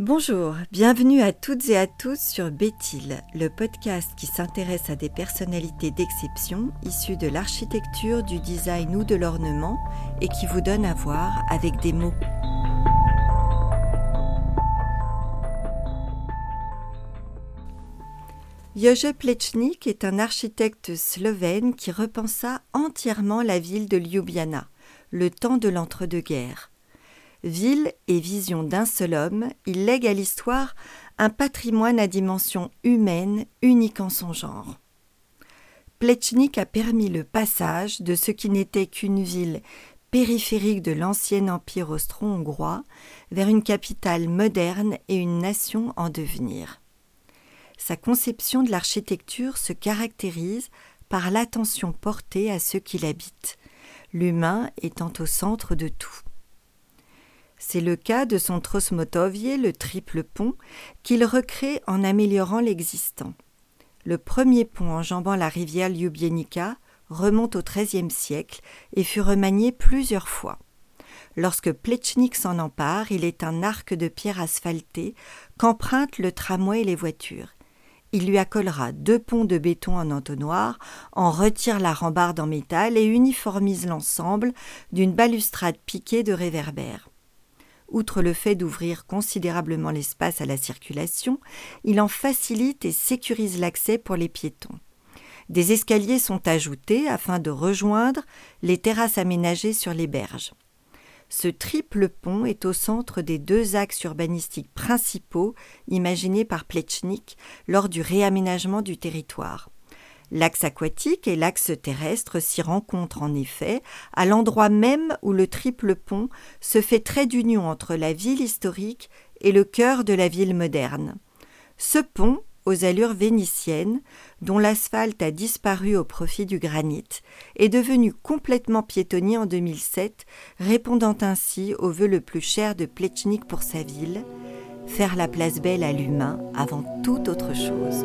Bonjour, bienvenue à toutes et à tous sur Béthil, le podcast qui s'intéresse à des personnalités d'exception issues de l'architecture, du design ou de l'ornement et qui vous donne à voir avec des mots. Jože Plečnik est un architecte slovène qui repensa entièrement la ville de Ljubljana, le temps de l'entre-deux-guerres. Ville et vision d'un seul homme, il lègue à l'histoire un patrimoine à dimension humaine unique en son genre. Plechnik a permis le passage de ce qui n'était qu'une ville périphérique de l'ancien empire austro-hongrois vers une capitale moderne et une nation en devenir. Sa conception de l'architecture se caractérise par l'attention portée à ceux qui l'habitent, l'humain étant au centre de tout. C'est le cas de son Trosmotovier, le triple pont, qu'il recrée en améliorant l'existant. Le premier pont enjambant la rivière Ljubienica remonte au XIIIe siècle et fut remanié plusieurs fois. Lorsque Plechnik s'en empare, il est un arc de pierre asphaltée qu'empruntent le tramway et les voitures. Il lui accolera deux ponts de béton en entonnoir, en retire la rambarde en métal et uniformise l'ensemble d'une balustrade piquée de réverbères. Outre le fait d'ouvrir considérablement l'espace à la circulation, il en facilite et sécurise l'accès pour les piétons. Des escaliers sont ajoutés afin de rejoindre les terrasses aménagées sur les berges. Ce triple pont est au centre des deux axes urbanistiques principaux imaginés par Plechnik lors du réaménagement du territoire. L'axe aquatique et l'axe terrestre s'y rencontrent en effet à l'endroit même où le triple pont se fait trait d'union entre la ville historique et le cœur de la ville moderne. Ce pont, aux allures vénitiennes, dont l'asphalte a disparu au profit du granit, est devenu complètement piétonnier en 2007, répondant ainsi au vœu le plus cher de Plechnik pour sa ville, faire la place belle à l'humain avant toute autre chose.